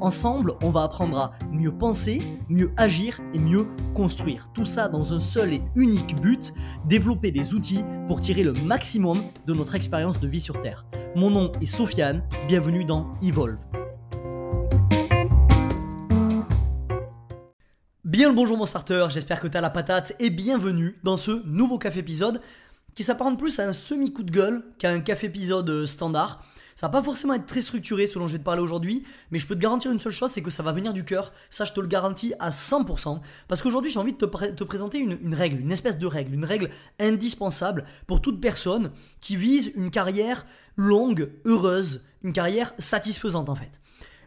Ensemble, on va apprendre à mieux penser, mieux agir et mieux construire. Tout ça dans un seul et unique but, développer des outils pour tirer le maximum de notre expérience de vie sur Terre. Mon nom est Sofiane, bienvenue dans Evolve. Bien le bonjour mon starter, j'espère que tu as la patate et bienvenue dans ce nouveau café épisode qui s'apparente plus à un semi-coup de gueule qu'à un café épisode euh, standard. Ça va pas forcément être très structuré selon je vais te parler aujourd'hui, mais je peux te garantir une seule chose, c'est que ça va venir du cœur. Ça, je te le garantis à 100%. Parce qu'aujourd'hui, j'ai envie de te, présenter une, une, règle, une espèce de règle, une règle indispensable pour toute personne qui vise une carrière longue, heureuse, une carrière satisfaisante en fait.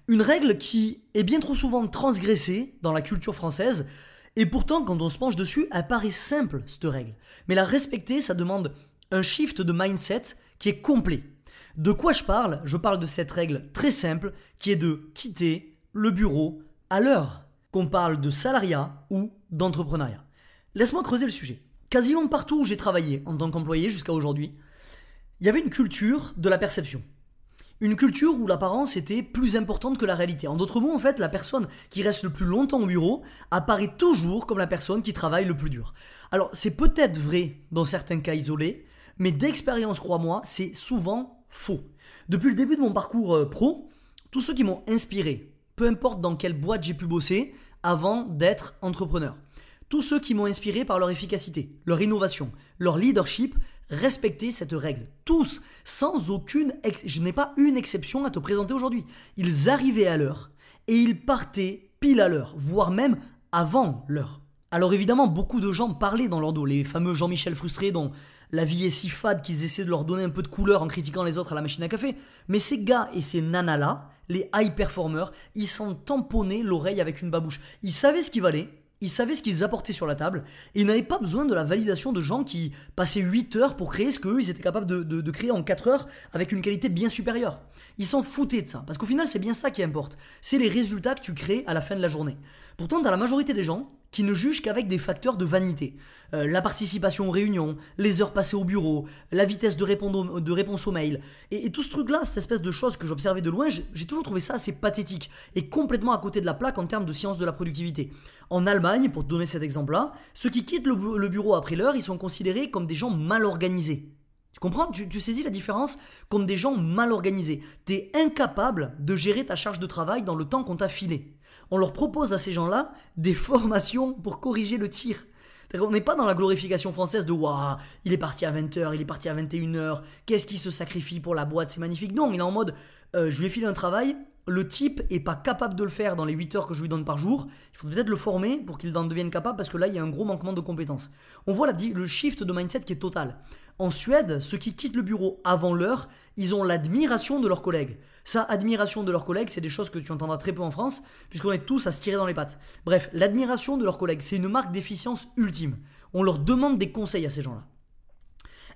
Une règle qui est bien trop souvent transgressée dans la culture française, et pourtant, quand on se penche dessus, elle paraît simple, cette règle. Mais la respecter, ça demande un shift de mindset qui est complet. De quoi je parle? Je parle de cette règle très simple qui est de quitter le bureau à l'heure. Qu'on parle de salariat ou d'entrepreneuriat. Laisse-moi creuser le sujet. Quasiment partout où j'ai travaillé en tant qu'employé jusqu'à aujourd'hui, il y avait une culture de la perception. Une culture où l'apparence était plus importante que la réalité. En d'autres mots, en fait, la personne qui reste le plus longtemps au bureau apparaît toujours comme la personne qui travaille le plus dur. Alors, c'est peut-être vrai dans certains cas isolés, mais d'expérience, crois-moi, c'est souvent faux. Depuis le début de mon parcours euh, pro, tous ceux qui m'ont inspiré, peu importe dans quelle boîte j'ai pu bosser avant d'être entrepreneur, tous ceux qui m'ont inspiré par leur efficacité, leur innovation, leur leadership, respectaient cette règle. Tous, sans aucune... je n'ai pas une exception à te présenter aujourd'hui. Ils arrivaient à l'heure et ils partaient pile à l'heure, voire même avant l'heure. Alors évidemment, beaucoup de gens parlaient dans leur dos, les fameux Jean-Michel frustrés dont la vie est si fade qu'ils essaient de leur donner un peu de couleur en critiquant les autres à la machine à café. Mais ces gars et ces nanas-là, les high performers, ils s'en tamponnaient l'oreille avec une babouche. Ils savaient ce qu'ils valaient, ils savaient ce qu'ils apportaient sur la table, et ils n'avaient pas besoin de la validation de gens qui passaient 8 heures pour créer ce qu'eux, ils étaient capables de, de créer en 4 heures avec une qualité bien supérieure. Ils s'en foutaient de ça, parce qu'au final, c'est bien ça qui importe. C'est les résultats que tu crées à la fin de la journée. Pourtant, dans la majorité des gens, qui ne jugent qu'avec des facteurs de vanité. Euh, la participation aux réunions, les heures passées au bureau, la vitesse de, réponse aux mails. Et, tout ce truc-là, cette espèce de choses que j'observais de loin, j'ai toujours trouvé ça assez pathétique et complètement à côté de la plaque en termes de science de la productivité. En Allemagne, pour donner cet exemple-là, ceux qui quittent le bureau après l'heure, ils sont considérés comme des gens mal organisés. Tu comprends? Tu, tu, saisis la différence Comme des gens mal organisés. Tu es incapable de gérer ta charge de travail dans le temps qu'on t'a filé. On leur propose à ces gens-là des formations pour corriger le tir. On n'est pas dans la glorification française de Waouh, il est parti à 20h, il est parti à 21h, qu'est-ce qu'il se sacrifie pour la boîte, c'est magnifique. Non, il est en mode euh, je lui ai filé un travail, le type est pas capable de le faire dans les 8 heures que je lui donne par jour, il faut peut-être le former pour qu'il en devienne capable parce que là il y a un gros manquement de compétences. On voit le shift de mindset qui est total. En Suède, ceux qui quittent le bureau avant l'heure, ils ont l'admiration de leurs collègues. Ça, admiration de leurs collègues, c'est des choses que tu entendras très peu en France, puisqu'on est tous à se tirer dans les pattes. Bref, l'admiration de leurs collègues, c'est une marque d'efficience ultime. On leur demande des conseils à ces gens-là.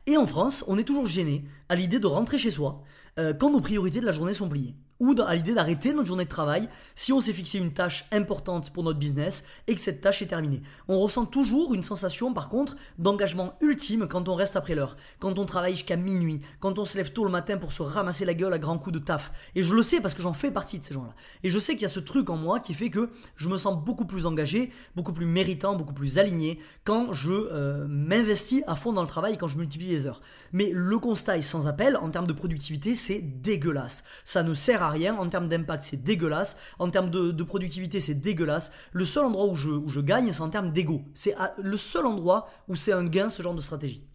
Et en France, on est toujours gêné à l'idée de rentrer chez soi euh, quand nos priorités de la journée sont pliées ou à l'idée d'arrêter notre journée de travail si on s'est fixé une tâche importante pour notre business et que cette tâche est terminée. On ressent toujours une sensation par contre d'engagement ultime quand on reste après l'heure, quand on travaille jusqu'à minuit, quand on se lève tôt le matin pour se ramasser la gueule à grands coups de taf. Et je le sais parce que j'en fais partie de ces gens-là. Et je sais qu'il y a ce truc en moi qui fait que je me sens beaucoup plus engagé, beaucoup plus méritant, beaucoup plus aligné quand je euh, m'investis à fond dans le travail et quand je multiplie les heures. Mais le constat est sans appel, en termes de productivité, c'est dégueulasse. Ça ne sert à rien. En termes d'impact, c'est dégueulasse. En termes de, productivité, c'est dégueulasse. Le seul endroit où je, où je gagne, c'est en termes d'ego. C'est le seul endroit où c'est un gain, ce genre de stratégie.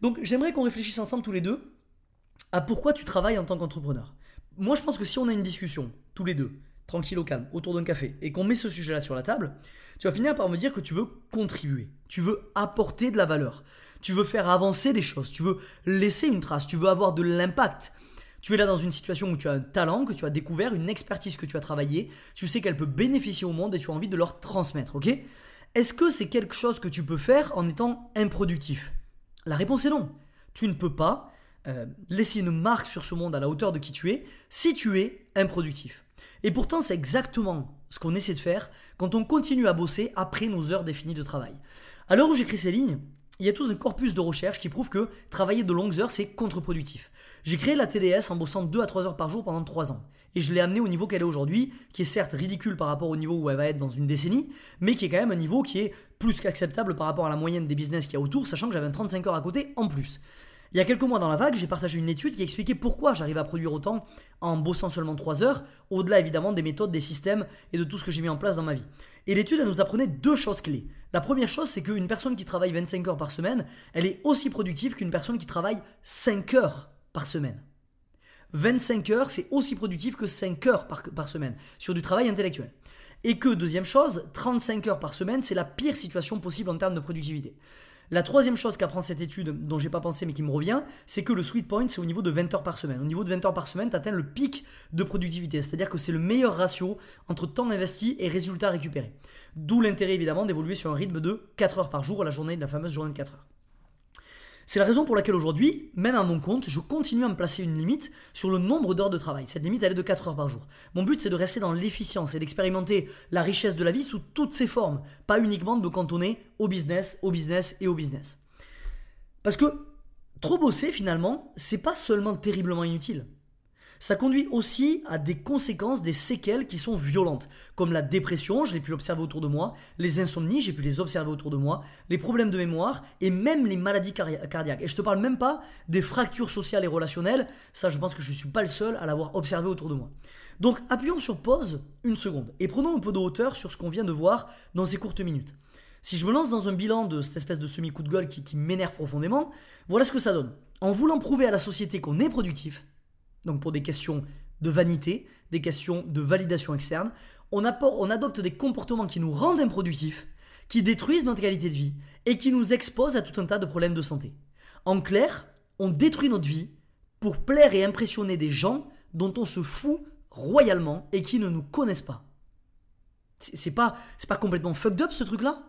Donc j'aimerais qu'on réfléchisse ensemble tous les deux à pourquoi tu travailles en tant qu'entrepreneur. Moi, je pense que si on a une discussion, tous les deux, tranquille au calme, autour d'un café, et qu'on met ce sujet-là sur la table, tu vas finir par me dire que tu veux contribuer, tu veux apporter de la valeur, tu veux faire avancer les choses, tu veux laisser une trace, tu veux avoir de l'impact. Tu es là dans une situation où tu as un talent que tu as découvert, une expertise que tu as travaillé, tu sais qu'elle peut bénéficier au monde et tu as envie de leur transmettre, ok? Est-ce que c'est quelque chose que tu peux faire en étant improductif? La réponse est non. Tu ne peux pas euh, laisser une marque sur ce monde à la hauteur de qui tu es si tu es improductif. Et pourtant, c'est exactement ce qu'on essaie de faire quand on continue à bosser après nos heures définies de travail. À l'heure où j'écris ces lignes, il y a tout un corpus de recherche qui prouve que travailler de longues heures, c'est contre-productif. J'ai créé la TDS en bossant 2 à 3 heures par jour pendant 3 ans. Et je l'ai amené au niveau qu'elle est aujourd'hui, qui est certes ridicule par rapport au niveau où elle va être dans une décennie, mais qui est quand même un niveau qui est plus qu'acceptable par rapport à la moyenne des business qu'il y a autour, sachant que j'avais un 35 heures à côté en plus. Il y a quelques mois dans la vague, j'ai partagé une étude qui expliquait pourquoi j'arrive à produire autant en bossant seulement 3 heures, au-delà évidemment des méthodes, des systèmes et de tout ce que j'ai mis en place dans ma vie. Et l'étude, elle nous apprenait deux choses clés. La première chose, c'est qu'une personne qui travaille 25 heures par semaine, elle est aussi productive qu'une personne qui travaille 5 heures par semaine. 25 heures, c'est aussi productif que 5 heures par, par semaine sur du travail intellectuel. Et que, deuxième chose, 35 heures par semaine, c'est la pire situation possible en termes de productivité. La troisième chose qu'apprend cette étude, dont j'ai pas pensé mais qui me revient, c'est que le sweet point, c'est au niveau de 20 heures par semaine. Au niveau de 20 heures par semaine, tu atteins le pic de productivité, c'est-à-dire que c'est le meilleur ratio entre temps investi et résultats récupérés. D'où l'intérêt évidemment d'évoluer sur un rythme de 4 heures par jour, la journée de la fameuse journée de 4 heures. C'est la raison pour laquelle aujourd'hui, même à mon compte, je continue à me placer une limite sur le nombre d'heures de travail. Cette limite, elle est de 4 heures par jour. Mon but, c'est de rester dans l'efficience et d'expérimenter la richesse de la vie sous toutes ses formes, pas uniquement de me cantonner au business, au business et au business. Parce que trop bosser, finalement, c'est pas seulement terriblement inutile ça conduit aussi à des conséquences, des séquelles qui sont violentes, comme la dépression, je l'ai pu l'observer autour de moi, les insomnies, j'ai pu les observer autour de moi, les problèmes de mémoire et même les maladies cardiaques. Et je te parle même pas des fractures sociales et relationnelles, ça je pense que je ne suis pas le seul à l'avoir observé autour de moi. Donc appuyons sur pause une seconde et prenons un peu de hauteur sur ce qu'on vient de voir dans ces courtes minutes. Si je me lance dans un bilan de cette espèce de semi-coup de gueule qui m'énerve profondément, voilà ce que ça donne. En voulant prouver à la société qu'on est productif, donc pour des questions de vanité, des questions de validation externe, on, adopte des comportements qui nous rendent improductifs, qui détruisent notre qualité de vie et qui nous exposent à tout un tas de problèmes de santé. En clair, on détruit notre vie pour plaire et impressionner des gens dont on se fout royalement et qui ne nous connaissent pas. C'est pas, pas complètement fucked up ce truc-là?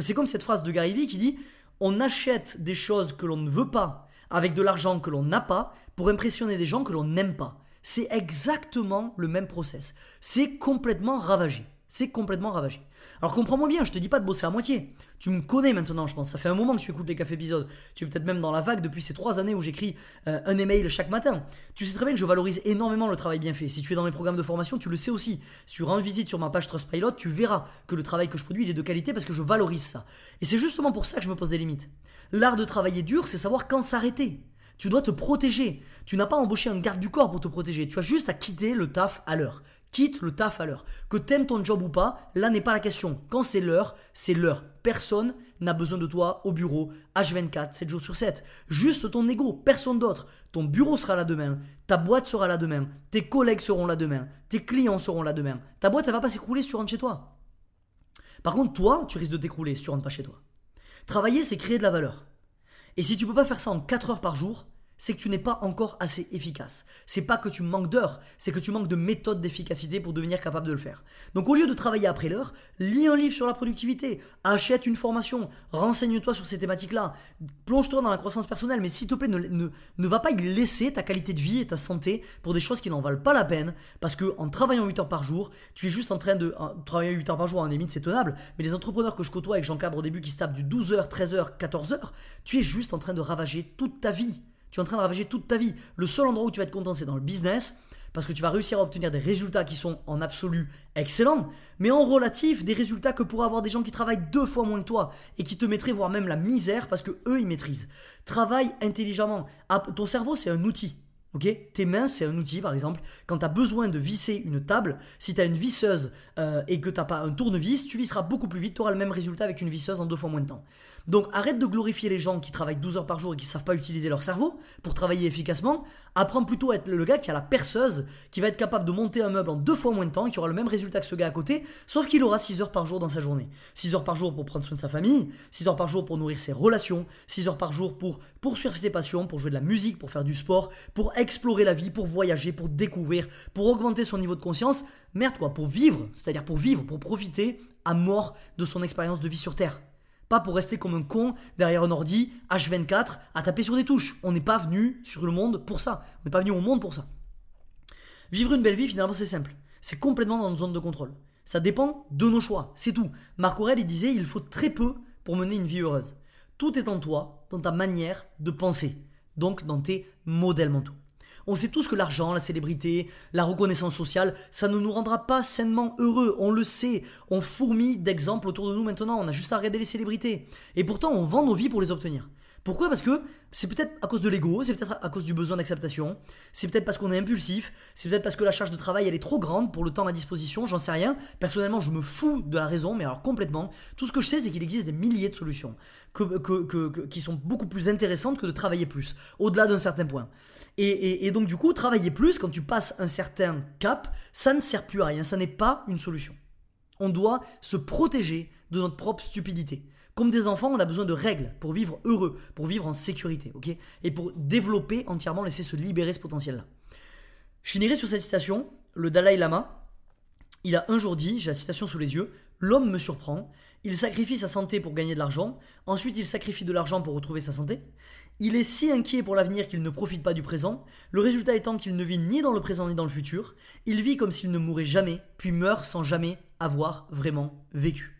C'est comme cette phrase de Gary Vee qui dit On achète des choses que l'on ne veut pas avec de l'argent que l'on n'a pas pour impressionner des gens que l'on n'aime pas. C'est exactement le même process. C'est complètement ravagé. C'est complètement ravagé. Alors comprends-moi bien, je te dis pas de bosser à moitié. Tu me connais maintenant, je pense. Ça fait un moment que tu écoutes les cafés épisodes. Tu es peut-être même dans la vague depuis ces trois années où j'écris euh, un email chaque matin. Tu sais très bien que je valorise énormément le travail bien fait. Si tu es dans mes programmes de formation, tu le sais aussi. Si tu rends visite sur ma page Trustpilot, tu verras que le travail que je produis est de qualité parce que je valorise ça. Et c'est justement pour ça que je me pose des limites. L'art de travailler dur, c'est savoir quand s'arrêter. Tu dois te protéger. Tu n'as pas embauché un garde du corps pour te protéger. Tu as juste à quitter le taf à l'heure. Quitte le taf à l'heure. Que t'aimes ton job ou pas, là n'est pas la question. Quand c'est l'heure, c'est l'heure. Personne n'a besoin de toi au bureau, H24, 7 jours sur 7. Juste ton ego, personne d'autre. Ton bureau sera là demain, ta boîte sera là demain, tes collègues seront là demain, tes clients seront là demain. Ta boîte, elle va pas s'écrouler si tu rentres chez toi. Par contre, toi, tu risques de t'écrouler si tu rentres pas chez toi. Travailler, c'est créer de la valeur. Et si tu peux pas faire ça en 4 heures par jour, c'est que tu n'es pas encore assez efficace. C'est pas que tu manques d'heures, c'est que tu manques de méthode d'efficacité pour devenir capable de le faire. Donc au lieu de travailler après l'heure, lis un livre sur la productivité, achète une formation, renseigne-toi sur ces thématiques-là, plonge-toi dans la croissance personnelle, mais s'il te plaît, ne, ne, va pas y laisser ta qualité de vie et ta santé pour des choses qui n'en valent pas la peine, parce que en travaillant 8 heures par jour, tu es juste en train de travailler 8 heures par jour, en limite c'est tenable, mais les entrepreneurs que je côtoie et que j'encadre au début qui se tapent du 12 heures, 13 heures, 14 heures, tu es juste en train de ravager toute ta vie. Tu es en train de ravager toute ta vie. Le seul endroit où tu vas être content, c'est dans le business, parce que tu vas réussir à obtenir des résultats qui sont en absolu excellents, mais en relatif, des résultats que pourraient avoir des gens qui travaillent deux fois moins que toi et qui te mettraient voire même la misère parce que eux ils maîtrisent. Travaille intelligemment. Ton cerveau, c'est un outil. Tes mains, c'est un outil, par exemple. Quand tu as besoin de visser une table, si tu as une visseuse euh, et que tu pas un tournevis, tu visseras beaucoup plus vite, tu auras le même résultat avec une visseuse en deux fois moins de temps. Donc arrête de glorifier les gens qui travaillent 12 heures par jour et qui ne savent pas utiliser leur cerveau pour travailler efficacement. Apprends plutôt à être le gars qui a la perceuse, qui va être capable de monter un meuble en deux fois moins de temps et qui aura le même résultat que ce gars à côté, sauf qu'il aura 6 heures par jour dans sa journée. 6 heures par jour pour prendre soin de sa famille, 6 heures par jour pour nourrir ses relations, 6 heures par jour pour poursuivre ses passions, pour jouer de la musique, pour faire du sport, pour explorer la vie, pour voyager, pour découvrir, pour augmenter son niveau de conscience. Merde quoi, pour vivre, c'est-à-dire pour vivre, pour profiter à mort de son expérience de vie sur Terre. Pas pour rester comme un con derrière un ordi H24 à taper sur des touches. On n'est pas venu sur le monde pour ça. On n'est pas venu au monde pour ça. Vivre une belle vie, finalement, c'est simple. C'est complètement dans une zone de contrôle. Ça dépend de nos choix, c'est tout. Marc Aurel, il disait il faut très peu pour mener une vie heureuse. Tout est en toi, dans ta manière de penser, donc dans tes modèles mentaux. On sait tous que l'argent, la célébrité, la reconnaissance sociale, ça ne nous rendra pas sainement heureux. On le sait. On fourmille d'exemples autour de nous maintenant. On a juste à regarder les célébrités. Et pourtant, on vend nos vies pour les obtenir. Pourquoi? Parce que c'est peut-être à cause de l'ego, c'est peut-être à cause du besoin d'acceptation, c'est peut-être parce qu'on est impulsif, c'est peut-être parce que la charge de travail elle est trop grande pour le temps à disposition, j'en sais rien. Personnellement, je me fous de la raison, mais alors complètement. Tout ce que je sais, c'est qu'il existe des milliers de solutions qui sont beaucoup plus intéressantes que de travailler plus, au-delà d'un certain point. et donc du coup, travailler plus, quand tu passes un certain cap, ça ne sert plus à rien, ça n'est pas une solution. On doit se protéger de notre propre stupidité. Comme des enfants, on a besoin de règles pour vivre heureux, pour vivre en sécurité, ok? Et pour développer entièrement, laisser se libérer ce potentiel-là. Je finirai sur cette citation. Le Dalai Lama, il a un jour dit, j'ai la citation sous les yeux, L'homme me surprend, il sacrifie sa santé pour gagner de l'argent, ensuite il sacrifie de l'argent pour retrouver sa santé, il est si inquiet pour l'avenir qu'il ne profite pas du présent, le résultat étant qu'il ne vit ni dans le présent ni dans le futur, il vit comme s'il ne mourait jamais, puis meurt sans jamais avoir vraiment vécu.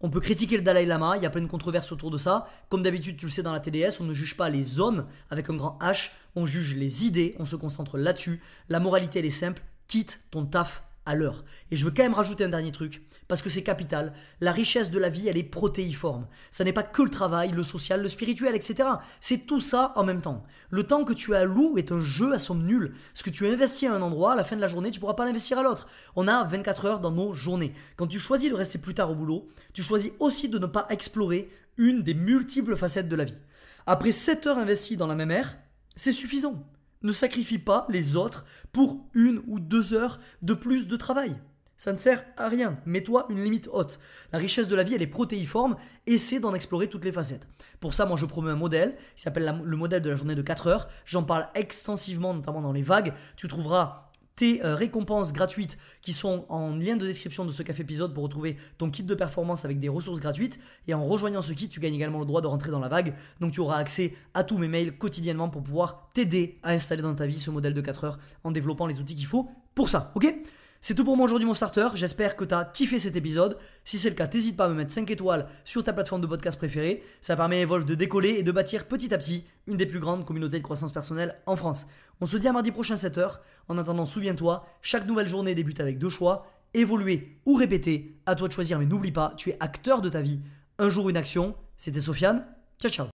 On peut critiquer le Dalai Lama, il y a plein de controverses autour de ça. Comme d'habitude, tu le sais dans la TDS, on ne juge pas les hommes avec un grand H, on juge les idées, on se concentre là-dessus. La moralité, elle est simple, quitte ton taf à l'heure. Et je veux quand même rajouter un dernier truc, parce que c'est capital. La richesse de la vie, elle est protéiforme. Ça n'est pas que le travail, le social, le spirituel, etc. C'est tout ça en même temps. Le temps que tu as loup est un jeu à somme nulle. Ce que tu investis à un endroit, à la fin de la journée, tu pourras pas l'investir à l'autre. On a 24 heures dans nos journées. Quand tu choisis de rester plus tard au boulot, tu choisis aussi de ne pas explorer une des multiples facettes de la vie. Après 7 heures investies dans la même ère, c'est suffisant. Ne sacrifie pas les autres pour une ou deux heures de plus de travail. Ça ne sert à rien. Mets-toi une limite haute. La richesse de la vie, elle est protéiforme. Essaie d'en explorer toutes les facettes. Pour ça, moi, je promets un modèle qui s'appelle le modèle de la journée de 4 heures. J'en parle extensivement, notamment dans les vagues. Tu trouveras tes euh, récompenses gratuites qui sont en lien de description de ce café épisode pour retrouver ton kit de performance avec des ressources gratuites. Et en rejoignant ce kit, tu gagnes également le droit de rentrer dans la vague. Donc tu auras accès à tous mes mails quotidiennement pour pouvoir t'aider à installer dans ta vie ce modèle de 4 heures en développant les outils qu'il faut pour ça. Ok? C'est tout pour moi aujourd'hui mon starter, j'espère que tu as kiffé cet épisode. Si c'est le cas, n'hésite pas à me mettre 5 étoiles sur ta plateforme de podcast préférée. Ça permet à Evolve de décoller et de bâtir petit à petit une des plus grandes communautés de croissance personnelle en France. On se dit à mardi prochain 7h. En attendant, souviens-toi, chaque nouvelle journée débute avec deux choix, évoluer ou répéter. À toi de choisir mais n'oublie pas, tu es acteur de ta vie. Un jour une action. C'était Sofiane. Ciao ciao.